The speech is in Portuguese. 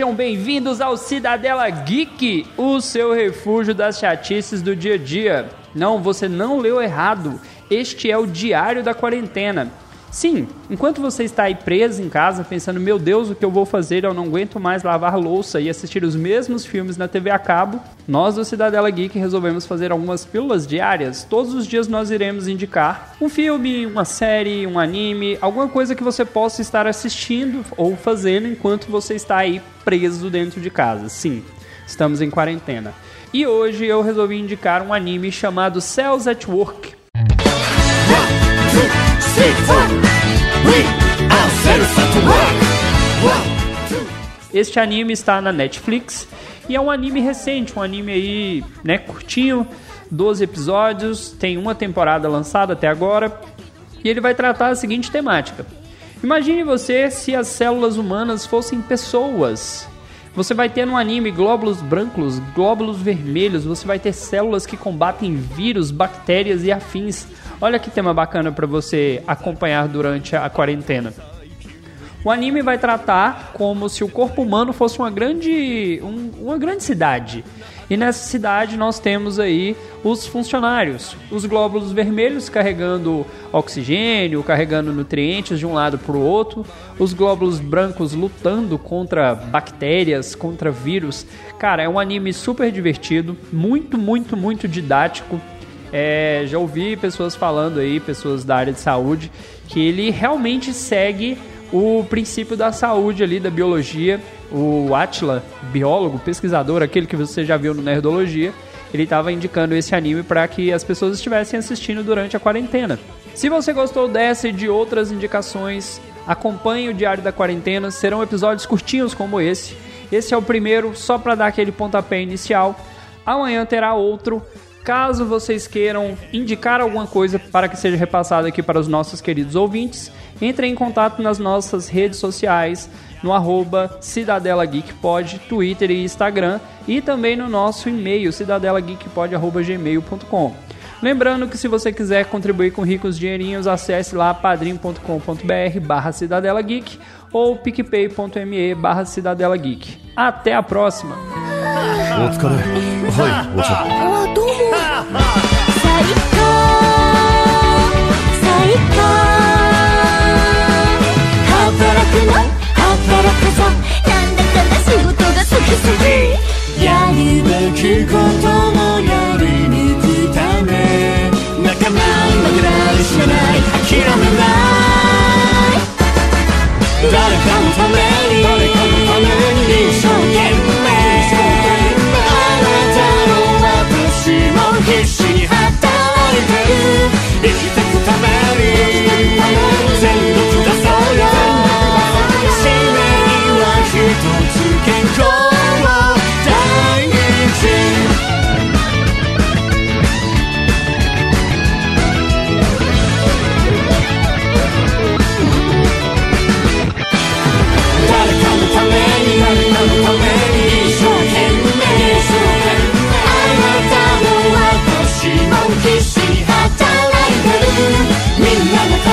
Sejam bem-vindos ao Cidadela Geek, o seu refúgio das chatices do dia a dia. Não, você não leu errado. Este é o Diário da Quarentena. Sim, enquanto você está aí preso em casa pensando, meu Deus, o que eu vou fazer? Eu não aguento mais lavar louça e assistir os mesmos filmes na TV a cabo. Nós do Cidadela Geek resolvemos fazer algumas pílulas diárias. Todos os dias nós iremos indicar um filme, uma série, um anime, alguma coisa que você possa estar assistindo ou fazendo enquanto você está aí preso dentro de casa. Sim, estamos em quarentena. E hoje eu resolvi indicar um anime chamado Cells at Work. Este anime está na Netflix e é um anime recente, um anime aí, né, curtinho, 12 episódios, tem uma temporada lançada até agora, e ele vai tratar a seguinte temática. Imagine você se as células humanas fossem pessoas. Você vai ter no anime glóbulos brancos, glóbulos vermelhos, você vai ter células que combatem vírus, bactérias e afins. Olha que tema bacana para você acompanhar durante a quarentena. O anime vai tratar como se o corpo humano fosse uma grande, um, uma grande cidade. E nessa cidade nós temos aí os funcionários, os glóbulos vermelhos carregando oxigênio, carregando nutrientes de um lado para o outro, os glóbulos brancos lutando contra bactérias, contra vírus. Cara, é um anime super divertido, muito, muito, muito didático. É, já ouvi pessoas falando aí, pessoas da área de saúde, que ele realmente segue o princípio da saúde ali, da biologia. O Atila, biólogo, pesquisador, aquele que você já viu no Nerdologia, ele estava indicando esse anime para que as pessoas estivessem assistindo durante a quarentena. Se você gostou dessa e de outras indicações, acompanhe o Diário da Quarentena, serão episódios curtinhos como esse. Esse é o primeiro, só para dar aquele pontapé inicial. Amanhã terá outro. Caso vocês queiram indicar alguma coisa para que seja repassada aqui para os nossos queridos ouvintes, entre em contato nas nossas redes sociais, no arroba Cidadela Geek Pod, Twitter e Instagram, e também no nosso e-mail, cidadelageekpod.gmail.com. Lembrando que se você quiser contribuir com ricos dinheirinhos, acesse lá padrim.com.br barra Cidadela Geek ou picpay.me barra Cidadela Geek. Até a próxima! heart.